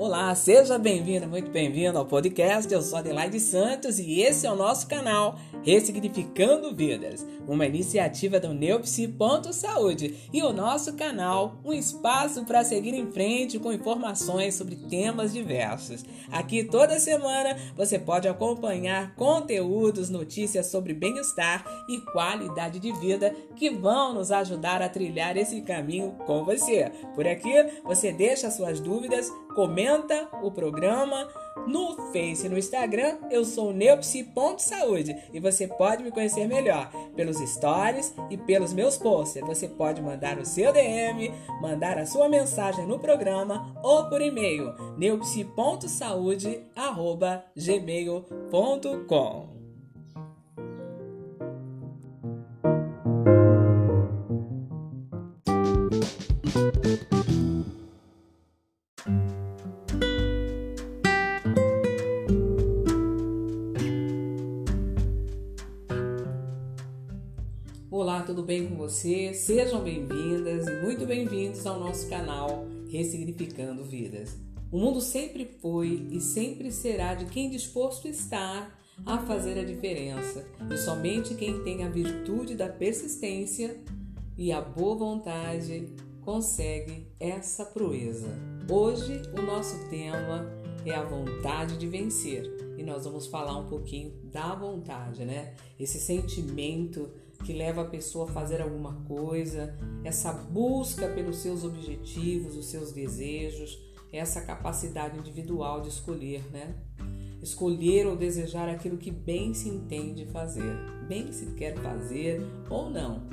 Olá, seja bem-vindo, muito bem-vindo ao podcast. Eu sou Adelaide Santos e esse é o nosso canal Ressignificando Vidas, uma iniciativa do Neopsi Saúde e o nosso canal, um espaço para seguir em frente com informações sobre temas diversos. Aqui toda semana você pode acompanhar conteúdos, notícias sobre bem-estar e qualidade de vida que vão nos ajudar a trilhar esse caminho com você. Por aqui você deixa suas dúvidas, comenta o programa no Face e no Instagram, eu sou neopsi.saúde e você pode me conhecer melhor pelos stories e pelos meus posts. Você pode mandar o seu DM, mandar a sua mensagem no programa ou por e-mail neopsi.saúde@gmail.com. Sejam bem-vindas e muito bem-vindos ao nosso canal Ressignificando Vidas. O mundo sempre foi e sempre será de quem disposto está a fazer a diferença, e somente quem tem a virtude da persistência e a boa vontade consegue essa proeza. Hoje o nosso tema é a vontade de vencer e nós vamos falar um pouquinho da vontade, né? Esse sentimento que leva a pessoa a fazer alguma coisa, essa busca pelos seus objetivos, os seus desejos, essa capacidade individual de escolher, né? Escolher ou desejar aquilo que bem se entende fazer, bem se quer fazer ou não.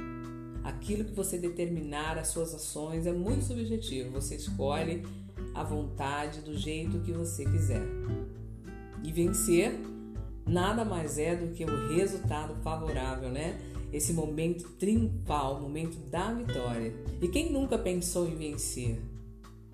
Aquilo que você determinar as suas ações é muito subjetivo. Você escolhe a vontade do jeito que você quiser. E vencer nada mais é do que o resultado favorável, né? Esse momento triunfal, o momento da vitória. E quem nunca pensou em vencer?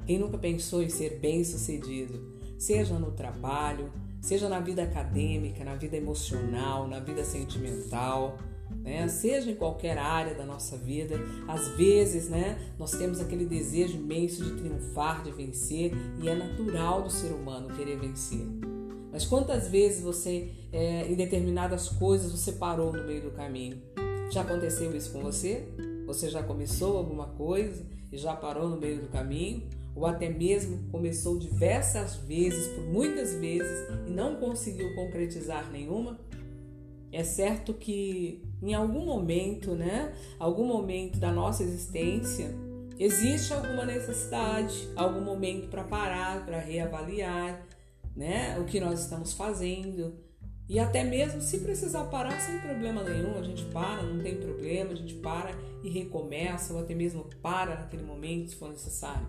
Quem nunca pensou em ser bem-sucedido? Seja no trabalho, seja na vida acadêmica, na vida emocional, na vida sentimental, né? Seja em qualquer área da nossa vida, às vezes, né, nós temos aquele desejo imenso de triunfar, de vencer, e é natural do ser humano querer vencer. Mas quantas vezes você, é, em determinadas coisas, você parou no meio do caminho? Já aconteceu isso com você? Você já começou alguma coisa e já parou no meio do caminho? Ou até mesmo começou diversas vezes, por muitas vezes, e não conseguiu concretizar nenhuma? É certo que em algum momento, né, algum momento da nossa existência, existe alguma necessidade, algum momento para parar, para reavaliar, né, o que nós estamos fazendo, e até mesmo se precisar parar sem problema nenhum, a gente para, não tem problema, a gente para e recomeça, ou até mesmo para naquele momento se for necessário.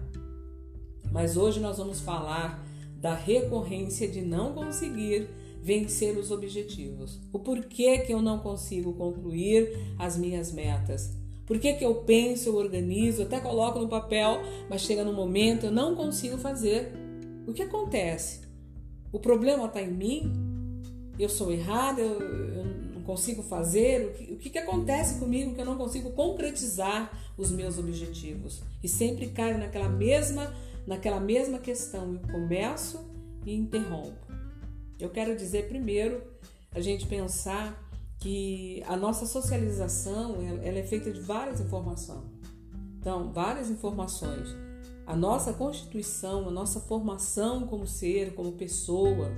Mas hoje nós vamos falar da recorrência de não conseguir vencer os objetivos. O porquê que eu não consigo concluir as minhas metas. Por que, que eu penso, eu organizo, até coloco no papel, mas chega no momento eu não consigo fazer. O que acontece? O problema está em mim? Eu sou errada, eu, eu não consigo fazer, o que, o que, que acontece comigo que eu não consigo concretizar os meus objetivos? E sempre caio naquela mesma, naquela mesma questão, eu começo e interrompo. Eu quero dizer primeiro a gente pensar que a nossa socialização ela é feita de várias informações. Então, várias informações. A nossa constituição, a nossa formação como ser, como pessoa,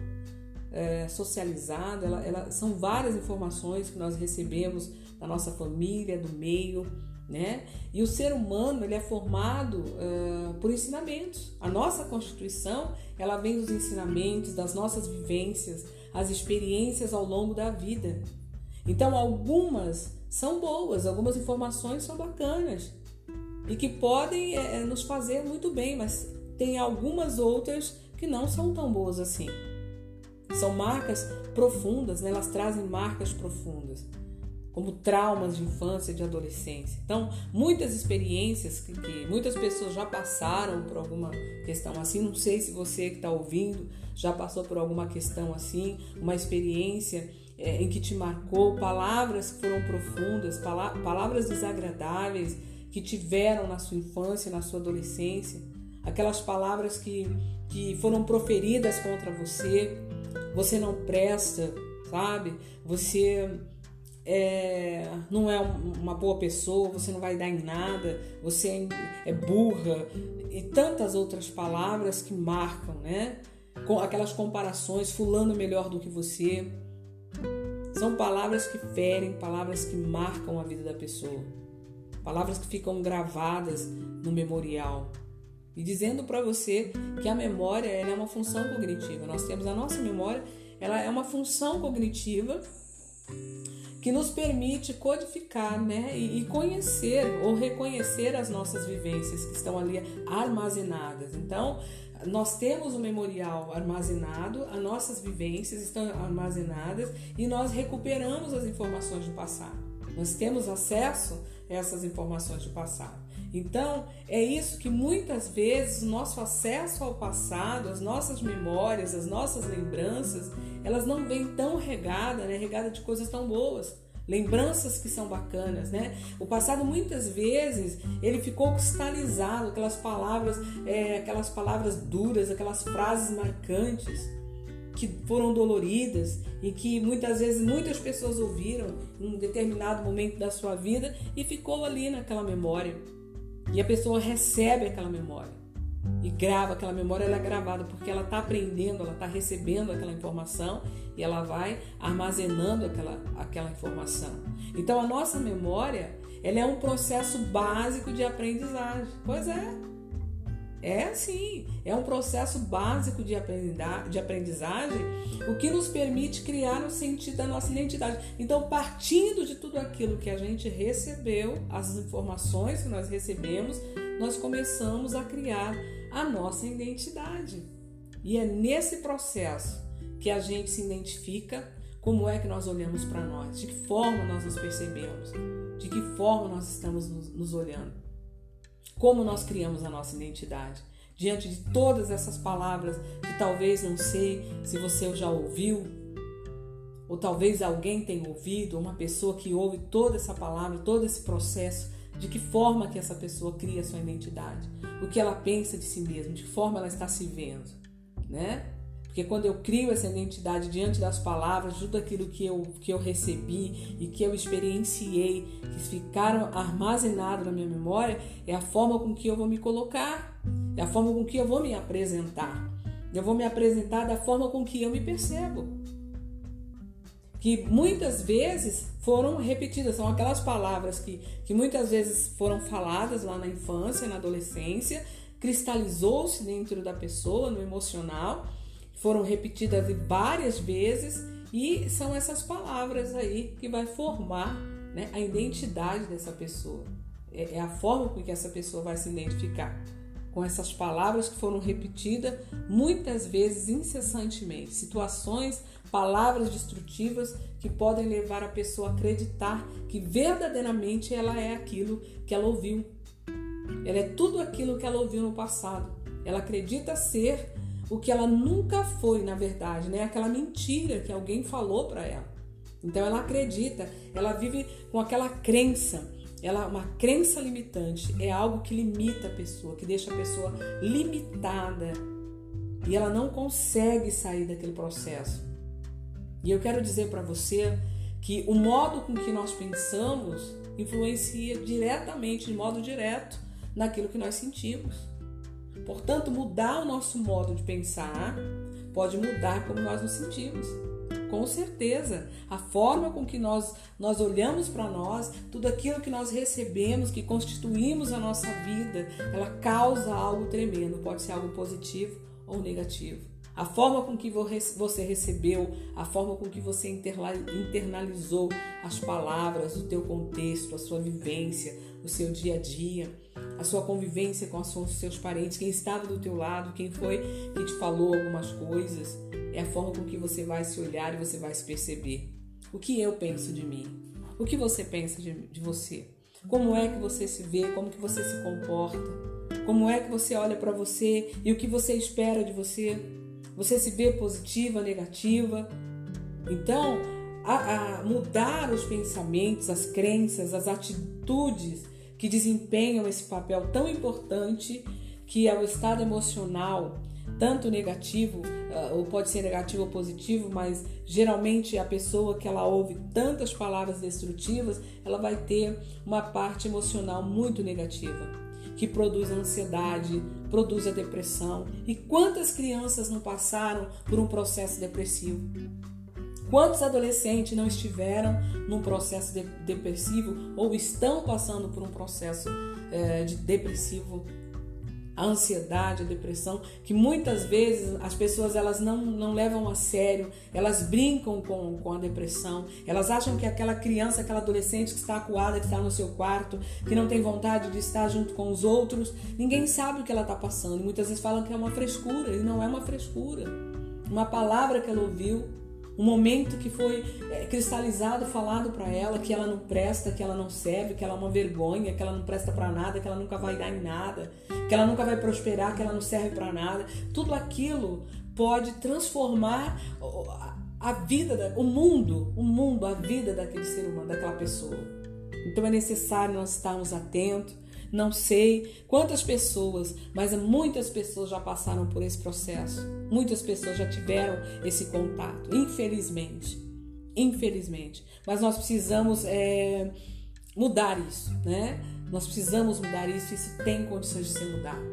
é, socializado, ela, ela, são várias informações que nós recebemos da nossa família, do meio, né? E o ser humano ele é formado uh, por ensinamentos. A nossa constituição ela vem dos ensinamentos, das nossas vivências, as experiências ao longo da vida. Então algumas são boas, algumas informações são bacanas e que podem é, nos fazer muito bem, mas tem algumas outras que não são tão boas assim. São marcas profundas, né? elas trazem marcas profundas, como traumas de infância de adolescência. Então, muitas experiências que, que muitas pessoas já passaram por alguma questão assim. Não sei se você que está ouvindo já passou por alguma questão assim, uma experiência é, em que te marcou, palavras que foram profundas, palavras desagradáveis que tiveram na sua infância, na sua adolescência aquelas palavras que, que foram proferidas contra você. Você não presta, sabe? Você é, não é uma boa pessoa, você não vai dar em nada, você é, é burra e tantas outras palavras que marcam, né? Com aquelas comparações, fulano melhor do que você. São palavras que ferem, palavras que marcam a vida da pessoa. Palavras que ficam gravadas no memorial. E dizendo para você que a memória é uma função cognitiva. Nós temos a nossa memória, ela é uma função cognitiva que nos permite codificar né, e, conhecer ou reconhecer as nossas vivências que estão ali armazenadas. Então, nós temos o memorial armazenado, as nossas vivências estão armazenadas e nós recuperamos as informações do passado. Nós temos acesso a essas informações do passado. Então, é isso que muitas vezes o nosso acesso ao passado, as nossas memórias, as nossas lembranças, elas não vêm tão regada, né, regada de coisas tão boas. Lembranças que são bacanas, né? O passado muitas vezes ele ficou cristalizado, aquelas palavras, é, aquelas palavras duras, aquelas frases marcantes que foram doloridas e que muitas vezes muitas pessoas ouviram em um determinado momento da sua vida e ficou ali naquela memória. E a pessoa recebe aquela memória e grava aquela memória, ela é gravada porque ela está aprendendo, ela está recebendo aquela informação e ela vai armazenando aquela, aquela informação. Então a nossa memória ela é um processo básico de aprendizagem. Pois é. É sim, é um processo básico de aprendizagem, o que nos permite criar o sentido da nossa identidade. Então, partindo de tudo aquilo que a gente recebeu, as informações que nós recebemos, nós começamos a criar a nossa identidade. E é nesse processo que a gente se identifica como é que nós olhamos para nós, de que forma nós nos percebemos, de que forma nós estamos nos, nos olhando, como nós criamos a nossa identidade. Diante de todas essas palavras que talvez não sei se você já ouviu, ou talvez alguém tenha ouvido, uma pessoa que ouve toda essa palavra, todo esse processo, de que forma que essa pessoa cria sua identidade, o que ela pensa de si mesma, de que forma ela está se vendo, né? Porque quando eu crio essa identidade diante das palavras, tudo aquilo que eu, que eu recebi e que eu experienciei, que ficaram armazenados na minha memória, é a forma com que eu vou me colocar, é a forma com que eu vou me apresentar. Eu vou me apresentar da forma com que eu me percebo que muitas vezes foram repetidas, são aquelas palavras que, que muitas vezes foram faladas lá na infância, na adolescência, cristalizou-se dentro da pessoa, no emocional, foram repetidas várias vezes e são essas palavras aí que vai formar né, a identidade dessa pessoa. É, é a forma com que essa pessoa vai se identificar com essas palavras que foram repetidas muitas vezes incessantemente, situações palavras destrutivas que podem levar a pessoa a acreditar que verdadeiramente ela é aquilo que ela ouviu. Ela é tudo aquilo que ela ouviu no passado. Ela acredita ser o que ela nunca foi, na verdade, né? Aquela mentira que alguém falou para ela. Então ela acredita, ela vive com aquela crença. Ela uma crença limitante é algo que limita a pessoa, que deixa a pessoa limitada. E ela não consegue sair daquele processo. E eu quero dizer para você que o modo com que nós pensamos influencia diretamente, de modo direto, naquilo que nós sentimos. Portanto, mudar o nosso modo de pensar pode mudar como nós nos sentimos. Com certeza, a forma com que nós, nós olhamos para nós, tudo aquilo que nós recebemos, que constituímos a nossa vida, ela causa algo tremendo, pode ser algo positivo ou negativo. A forma com que você recebeu, a forma com que você internalizou as palavras, o teu contexto, a sua vivência, o seu dia a dia, a sua convivência com os seus parentes, quem estava do teu lado, quem foi que te falou algumas coisas, é a forma com que você vai se olhar e você vai se perceber. O que eu penso de mim? O que você pensa de, de você? Como é que você se vê? Como que você se comporta? Como é que você olha para você e o que você espera de você? Você se vê positiva, negativa. Então, a, a mudar os pensamentos, as crenças, as atitudes que desempenham esse papel tão importante que é o estado emocional, tanto negativo, ah, ou pode ser negativo ou positivo, mas geralmente a pessoa que ela ouve tantas palavras destrutivas, ela vai ter uma parte emocional muito negativa, que produz ansiedade, produz a depressão. E quantas crianças não passaram por um processo depressivo? Quantos adolescentes não estiveram num processo de depressivo ou estão passando por um processo é, de depressivo? A ansiedade, a depressão, que muitas vezes as pessoas elas não, não levam a sério, elas brincam com, com a depressão, elas acham que aquela criança, aquela adolescente que está acuada, que está no seu quarto, que não tem vontade de estar junto com os outros, ninguém sabe o que ela está passando. Muitas vezes falam que é uma frescura, e não é uma frescura. Uma palavra que ela ouviu, um momento que foi é, cristalizado, falado para ela que ela não presta, que ela não serve, que ela é uma vergonha, que ela não presta para nada, que ela nunca vai dar em nada, que ela nunca vai prosperar, que ela não serve para nada. Tudo aquilo pode transformar a vida, o mundo, o mundo, a vida daquele ser humano, daquela pessoa. Então é necessário nós estarmos atentos não sei quantas pessoas, mas muitas pessoas já passaram por esse processo. Muitas pessoas já tiveram esse contato, infelizmente. Infelizmente. Mas nós precisamos é, mudar isso, né? Nós precisamos mudar isso, isso tem condições de ser mudado.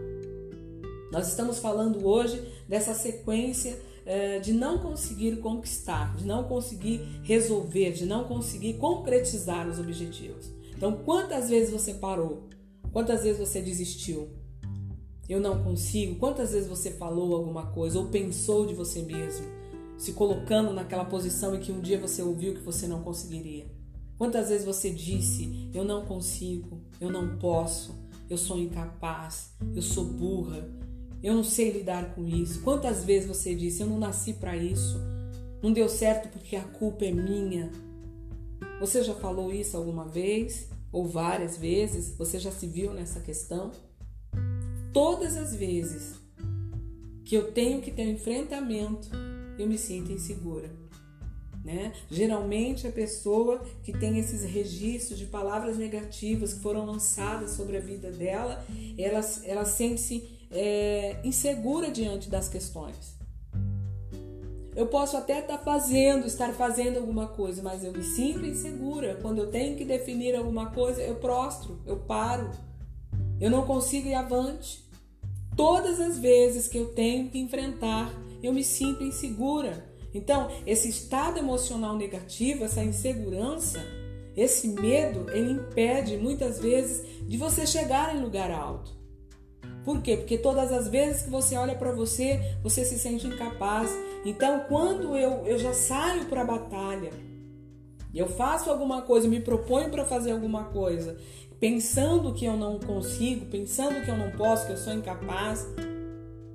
Nós estamos falando hoje dessa sequência é, de não conseguir conquistar, de não conseguir resolver, de não conseguir concretizar os objetivos. Então, quantas vezes você parou Quantas vezes você desistiu? Eu não consigo. Quantas vezes você falou alguma coisa ou pensou de você mesmo, se colocando naquela posição em que um dia você ouviu que você não conseguiria? Quantas vezes você disse: Eu não consigo, eu não posso, eu sou incapaz, eu sou burra, eu não sei lidar com isso? Quantas vezes você disse: Eu não nasci para isso, não deu certo porque a culpa é minha? Você já falou isso alguma vez? Ou várias vezes, você já se viu nessa questão? Todas as vezes que eu tenho que ter um enfrentamento, eu me sinto insegura. Né? Geralmente a pessoa que tem esses registros de palavras negativas que foram lançadas sobre a vida dela, ela, ela sente-se é, insegura diante das questões. Eu posso até estar fazendo, estar fazendo alguma coisa, mas eu me sinto insegura. Quando eu tenho que definir alguma coisa, eu prostro, eu paro. Eu não consigo ir avante. Todas as vezes que eu tenho que enfrentar, eu me sinto insegura. Então, esse estado emocional negativo, essa insegurança, esse medo, ele impede muitas vezes de você chegar em lugar alto. Por quê? Porque todas as vezes que você olha para você, você se sente incapaz. Então, quando eu, eu já saio para a batalha, eu faço alguma coisa, me proponho para fazer alguma coisa, pensando que eu não consigo, pensando que eu não posso, que eu sou incapaz,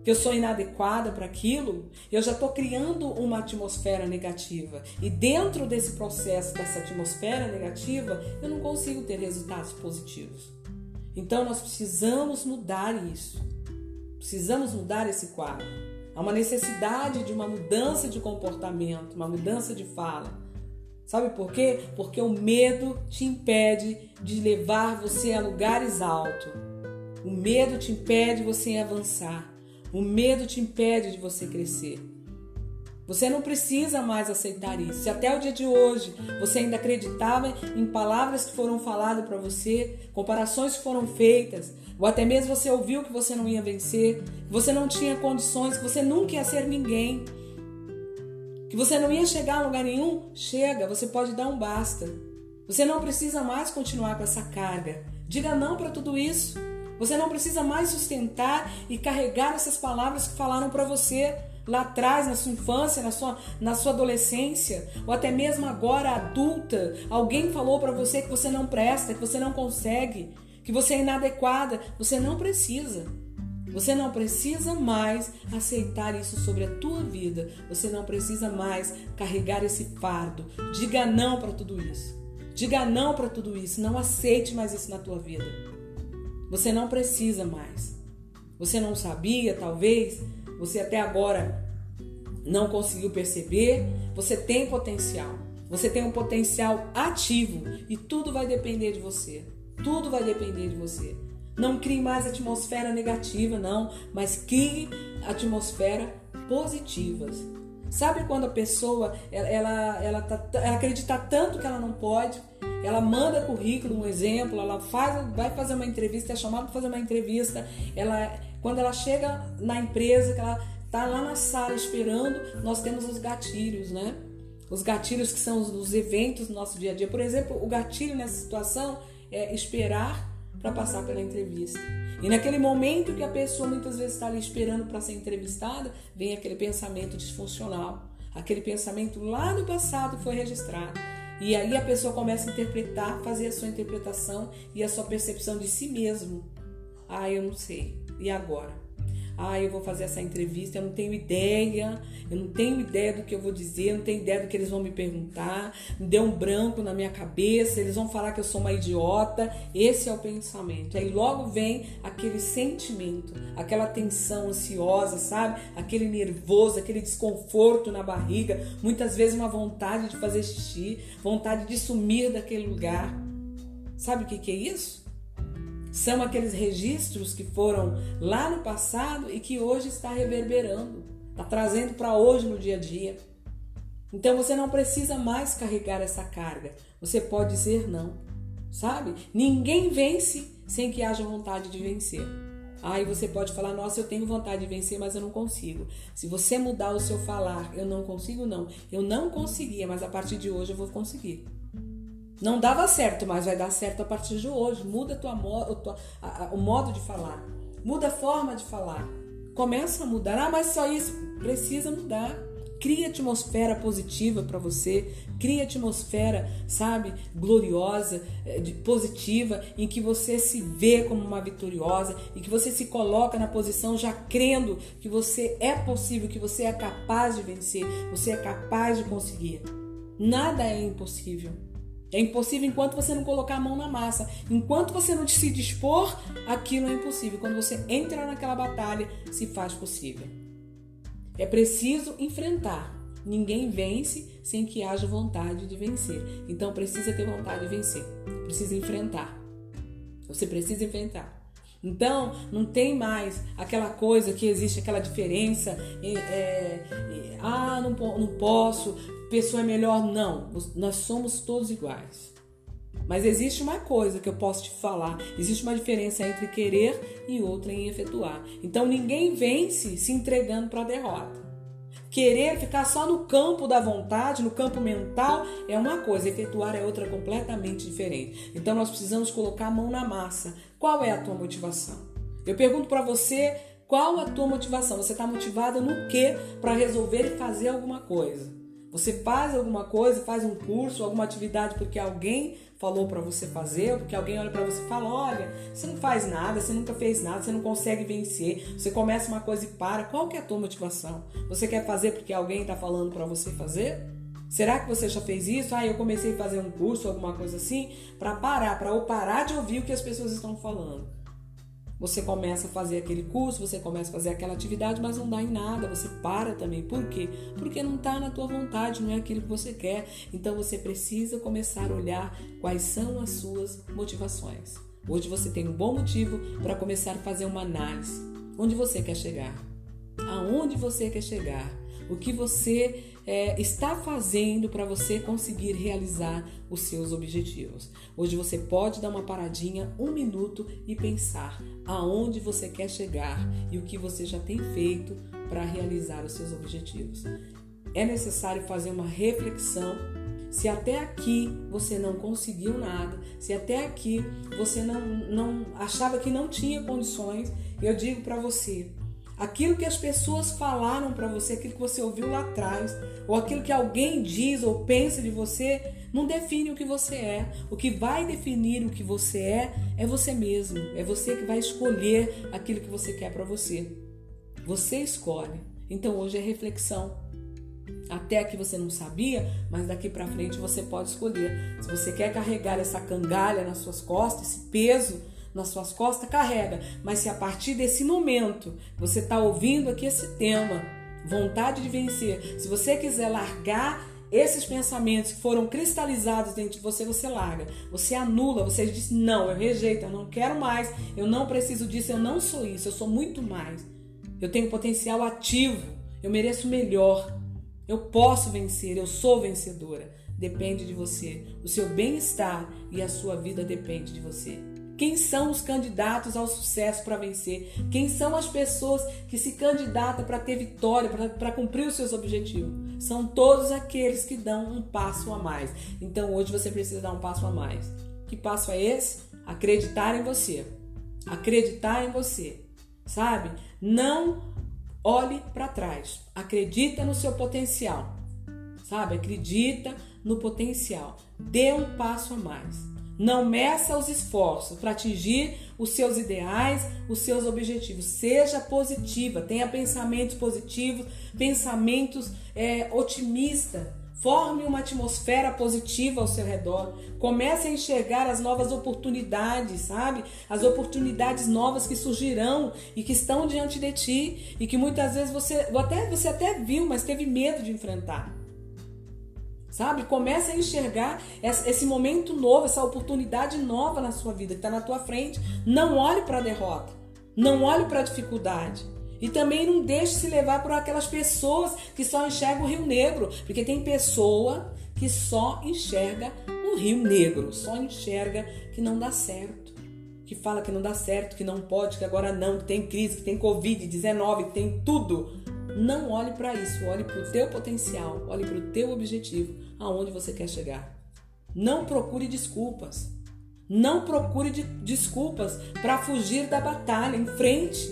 que eu sou inadequada para aquilo, eu já estou criando uma atmosfera negativa. E dentro desse processo, dessa atmosfera negativa, eu não consigo ter resultados positivos. Então nós precisamos mudar isso. Precisamos mudar esse quadro. Há uma necessidade de uma mudança de comportamento, uma mudança de fala. Sabe por quê? Porque o medo te impede de levar você a lugares altos. O medo te impede de você avançar. O medo te impede de você crescer. Você não precisa mais aceitar isso. Se até o dia de hoje você ainda acreditava em palavras que foram faladas para você, comparações que foram feitas, ou até mesmo você ouviu que você não ia vencer, que você não tinha condições, que você nunca ia ser ninguém, que você não ia chegar a lugar nenhum, chega, você pode dar um basta. Você não precisa mais continuar com essa carga. Diga não para tudo isso. Você não precisa mais sustentar e carregar essas palavras que falaram para você lá atrás, na sua infância, na sua, na sua adolescência, ou até mesmo agora adulta, alguém falou para você que você não presta, que você não consegue, que você é inadequada, você não precisa. Você não precisa mais aceitar isso sobre a tua vida. Você não precisa mais carregar esse fardo. Diga não para tudo isso. Diga não para tudo isso. Não aceite mais isso na tua vida. Você não precisa mais. Você não sabia, talvez, você até agora não conseguiu perceber, você tem potencial. Você tem um potencial ativo e tudo vai depender de você. Tudo vai depender de você. Não crie mais atmosfera negativa, não, mas crie atmosfera positivas. Sabe quando a pessoa ela, ela, ela, tá, ela acredita tanto que ela não pode, ela manda currículo, um exemplo, ela faz, vai fazer uma entrevista, é chamada para fazer uma entrevista, ela, quando ela chega na empresa, que ela tá lá na sala esperando, nós temos os gatilhos, né? Os gatilhos que são os, os eventos do nosso dia a dia. Por exemplo, o gatilho nessa situação é esperar para passar pela entrevista. E naquele momento que a pessoa muitas vezes está ali esperando para ser entrevistada, vem aquele pensamento disfuncional, aquele pensamento lá no passado foi registrado. E aí a pessoa começa a interpretar, fazer a sua interpretação e a sua percepção de si mesmo. Ah, eu não sei. E agora? ah, eu vou fazer essa entrevista, eu não tenho ideia, eu não tenho ideia do que eu vou dizer, eu não tenho ideia do que eles vão me perguntar, me deu um branco na minha cabeça, eles vão falar que eu sou uma idiota. Esse é o pensamento. Aí logo vem aquele sentimento, aquela tensão ansiosa, sabe? Aquele nervoso, aquele desconforto na barriga, muitas vezes uma vontade de fazer xixi, vontade de sumir daquele lugar. Sabe o que, que é isso? São aqueles registros que foram lá no passado e que hoje está reverberando, está trazendo para hoje no dia a dia. Então você não precisa mais carregar essa carga. Você pode dizer não, sabe? Ninguém vence sem que haja vontade de vencer. Aí você pode falar: Nossa, eu tenho vontade de vencer, mas eu não consigo. Se você mudar o seu falar, eu não consigo, não. Eu não conseguia, mas a partir de hoje eu vou conseguir. Não dava certo, mas vai dar certo a partir de hoje. Muda tua, a, a, o modo de falar. Muda a forma de falar. Começa a mudar. Ah, mas só isso. Precisa mudar. Cria atmosfera positiva para você, cria atmosfera, sabe, gloriosa, eh, positiva, em que você se vê como uma vitoriosa e que você se coloca na posição já crendo que você é possível, que você é capaz de vencer, você é capaz de conseguir. Nada é impossível. É impossível enquanto você não colocar a mão na massa. Enquanto você não se dispor, aquilo é impossível. Quando você entra naquela batalha, se faz possível. É preciso enfrentar. Ninguém vence sem que haja vontade de vencer. Então precisa ter vontade de vencer. Precisa enfrentar. Você precisa enfrentar. Então, não tem mais aquela coisa que existe, aquela diferença. É, é, ah, não, não posso, pessoa é melhor. Não, nós somos todos iguais. Mas existe uma coisa que eu posso te falar: existe uma diferença entre querer e outra em efetuar. Então ninguém vence se entregando para a derrota. Querer ficar só no campo da vontade, no campo mental, é uma coisa, efetuar é outra completamente diferente. Então nós precisamos colocar a mão na massa. Qual é a tua motivação? Eu pergunto para você qual a tua motivação? Você está motivada no que para resolver e fazer alguma coisa? Você faz alguma coisa, faz um curso, alguma atividade porque alguém falou para você fazer, ou porque alguém olha para você e fala: olha, você não faz nada, você nunca fez nada, você não consegue vencer. Você começa uma coisa e para. Qual que é a tua motivação? Você quer fazer porque alguém está falando para você fazer? Será que você já fez isso? Ah, eu comecei a fazer um curso, alguma coisa assim, para parar, para parar de ouvir o que as pessoas estão falando. Você começa a fazer aquele curso, você começa a fazer aquela atividade, mas não dá em nada, você para também. Por quê? Porque não está na tua vontade, não é aquilo que você quer. Então você precisa começar a olhar quais são as suas motivações. Hoje você tem um bom motivo para começar a fazer uma análise. Onde você quer chegar? Aonde você quer chegar? O que você é, está fazendo para você conseguir realizar os seus objetivos. Hoje você pode dar uma paradinha, um minuto e pensar aonde você quer chegar e o que você já tem feito para realizar os seus objetivos. É necessário fazer uma reflexão se até aqui você não conseguiu nada, se até aqui você não, não achava que não tinha condições, eu digo para você, Aquilo que as pessoas falaram para você, aquilo que você ouviu lá atrás, ou aquilo que alguém diz ou pensa de você, não define o que você é. O que vai definir o que você é é você mesmo. É você que vai escolher aquilo que você quer para você. Você escolhe. Então hoje é reflexão. Até que você não sabia, mas daqui para frente você pode escolher. Se você quer carregar essa cangalha nas suas costas, esse peso, nas suas costas, carrega. Mas se a partir desse momento você está ouvindo aqui esse tema, vontade de vencer, se você quiser largar esses pensamentos que foram cristalizados dentro de você, você larga, você anula, você diz: não, eu rejeito, eu não quero mais, eu não preciso disso, eu não sou isso, eu sou muito mais. Eu tenho potencial ativo, eu mereço melhor, eu posso vencer, eu sou vencedora. Depende de você, o seu bem-estar e a sua vida depende de você. Quem são os candidatos ao sucesso para vencer? Quem são as pessoas que se candidatam para ter vitória, para cumprir os seus objetivos? São todos aqueles que dão um passo a mais. Então hoje você precisa dar um passo a mais. Que passo é esse? Acreditar em você. Acreditar em você. Sabe? Não olhe para trás. Acredita no seu potencial. Sabe? Acredita no potencial. Dê um passo a mais. Não meça os esforços para atingir os seus ideais, os seus objetivos. Seja positiva, tenha pensamentos positivos, pensamentos é, otimistas. Forme uma atmosfera positiva ao seu redor. Comece a enxergar as novas oportunidades, sabe? As oportunidades novas que surgirão e que estão diante de ti e que muitas vezes você até, você até viu, mas teve medo de enfrentar sabe? Começa a enxergar esse momento novo, essa oportunidade nova na sua vida que está na tua frente. Não olhe para a derrota, não olhe para a dificuldade. E também não deixe se levar por aquelas pessoas que só enxergam o Rio Negro, porque tem pessoa que só enxerga o Rio Negro, só enxerga que não dá certo, que fala que não dá certo, que não pode, que agora não, que tem crise, que tem Covid-19, que tem tudo. Não olhe para isso, olhe para o teu potencial, olhe para o teu objetivo, aonde você quer chegar. Não procure desculpas. Não procure de desculpas para fugir da batalha. Enfrente.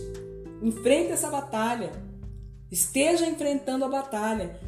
Enfrente essa batalha. Esteja enfrentando a batalha.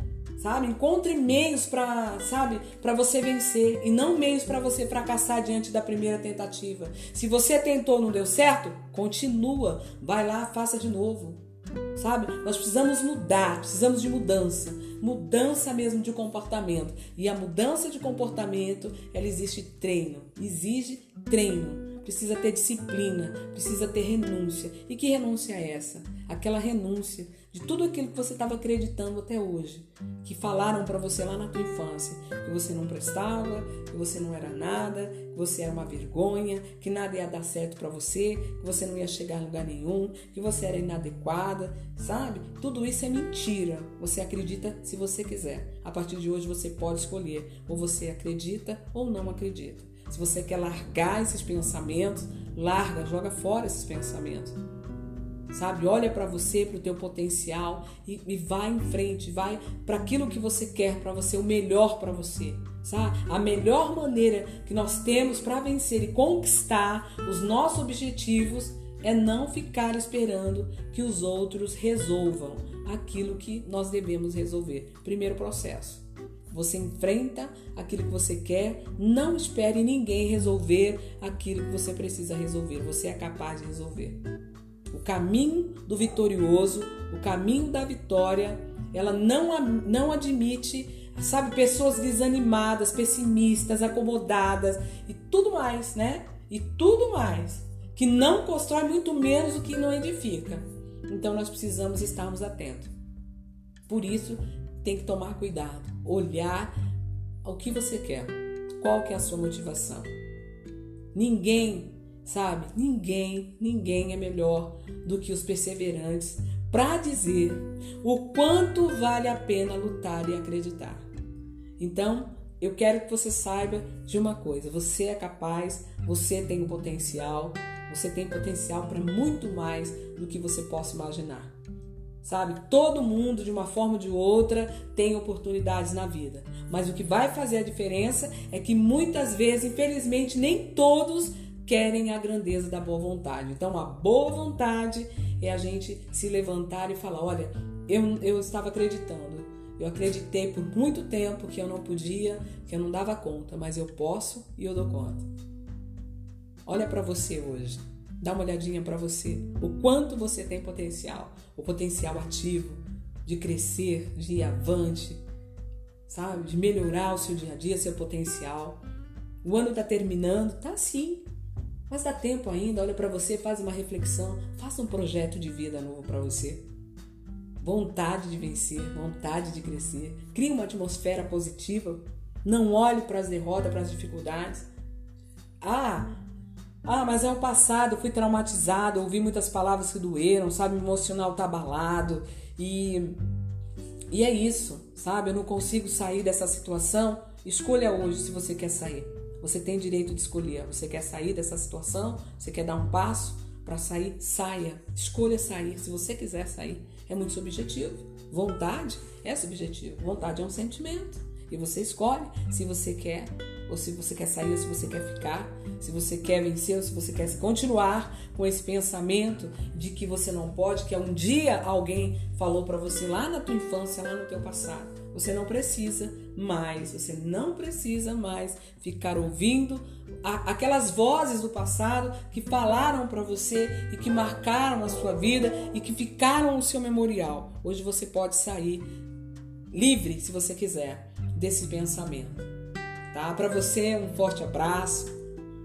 Sabe? Encontre meios para, sabe, para você vencer e não meios para você fracassar diante da primeira tentativa. Se você tentou não deu certo, continua, vai lá, faça de novo. Sabe? Nós precisamos mudar, precisamos de mudança, mudança mesmo de comportamento. E a mudança de comportamento, ela existe treino, exige treino. Precisa ter disciplina, precisa ter renúncia. E que renúncia é essa? Aquela renúncia de tudo aquilo que você estava acreditando até hoje, que falaram para você lá na tua infância, que você não prestava, que você não era nada, que você era uma vergonha, que nada ia dar certo para você, que você não ia chegar a lugar nenhum, que você era inadequada, sabe? Tudo isso é mentira. Você acredita se você quiser. A partir de hoje você pode escolher, ou você acredita ou não acredita. Se você quer largar esses pensamentos, larga, joga fora esses pensamentos sabe? Olha para você, para o teu potencial e, e vai em frente, vai para aquilo que você quer para você, o melhor para você, sabe? A melhor maneira que nós temos para vencer e conquistar os nossos objetivos é não ficar esperando que os outros resolvam aquilo que nós devemos resolver. Primeiro processo. Você enfrenta aquilo que você quer, não espere ninguém resolver aquilo que você precisa resolver. Você é capaz de resolver o caminho do vitorioso, o caminho da vitória, ela não, não admite, sabe, pessoas desanimadas, pessimistas, acomodadas e tudo mais, né? E tudo mais. Que não constrói muito menos o que não edifica. Então nós precisamos estarmos atentos. Por isso, tem que tomar cuidado, olhar o que você quer, qual que é a sua motivação. Ninguém Sabe? Ninguém, ninguém é melhor do que os perseverantes para dizer o quanto vale a pena lutar e acreditar. Então, eu quero que você saiba de uma coisa: você é capaz, você tem um potencial, você tem potencial para muito mais do que você possa imaginar. Sabe? Todo mundo, de uma forma ou de outra, tem oportunidades na vida. Mas o que vai fazer a diferença é que muitas vezes, infelizmente, nem todos querem a grandeza da boa vontade. Então, a boa vontade é a gente se levantar e falar: olha, eu, eu estava acreditando, eu acreditei por muito tempo que eu não podia, que eu não dava conta, mas eu posso e eu dou conta. Olha para você hoje, dá uma olhadinha para você, o quanto você tem potencial, o potencial ativo de crescer, de ir avante, sabe, de melhorar o seu dia a dia, seu potencial. O ano está terminando, tá sim. Mas dá tempo ainda, olha para você, faz uma reflexão, faça um projeto de vida novo para você. vontade de vencer, vontade de crescer. Crie uma atmosfera positiva. Não olhe para as derrotas, para as dificuldades. Ah, ah, mas é o passado, fui traumatizado, ouvi muitas palavras que doeram, sabe? O emocional tá abalado e e é isso, sabe? Eu não consigo sair dessa situação. Escolha hoje se você quer sair. Você tem direito de escolher. Você quer sair dessa situação? Você quer dar um passo para sair? Saia. Escolha sair. Se você quiser sair, é muito subjetivo. Vontade é subjetivo. Vontade é um sentimento. E você escolhe se você quer ou se você quer sair, ou se você quer ficar, se você quer vencer, ou se você quer continuar com esse pensamento de que você não pode, que um dia alguém falou para você lá na tua infância, lá no teu passado. Você não precisa mais, você não precisa mais ficar ouvindo aquelas vozes do passado que falaram para você e que marcaram a sua vida e que ficaram no seu memorial. Hoje você pode sair livre, se você quiser, desse pensamento. Tá? Para você, um forte abraço.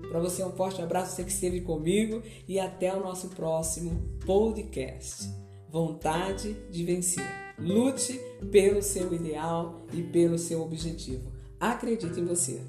Para você, um forte abraço, você que esteve comigo. E até o nosso próximo podcast. Vontade de vencer. Lute pelo seu ideal e pelo seu objetivo. Acredite em você.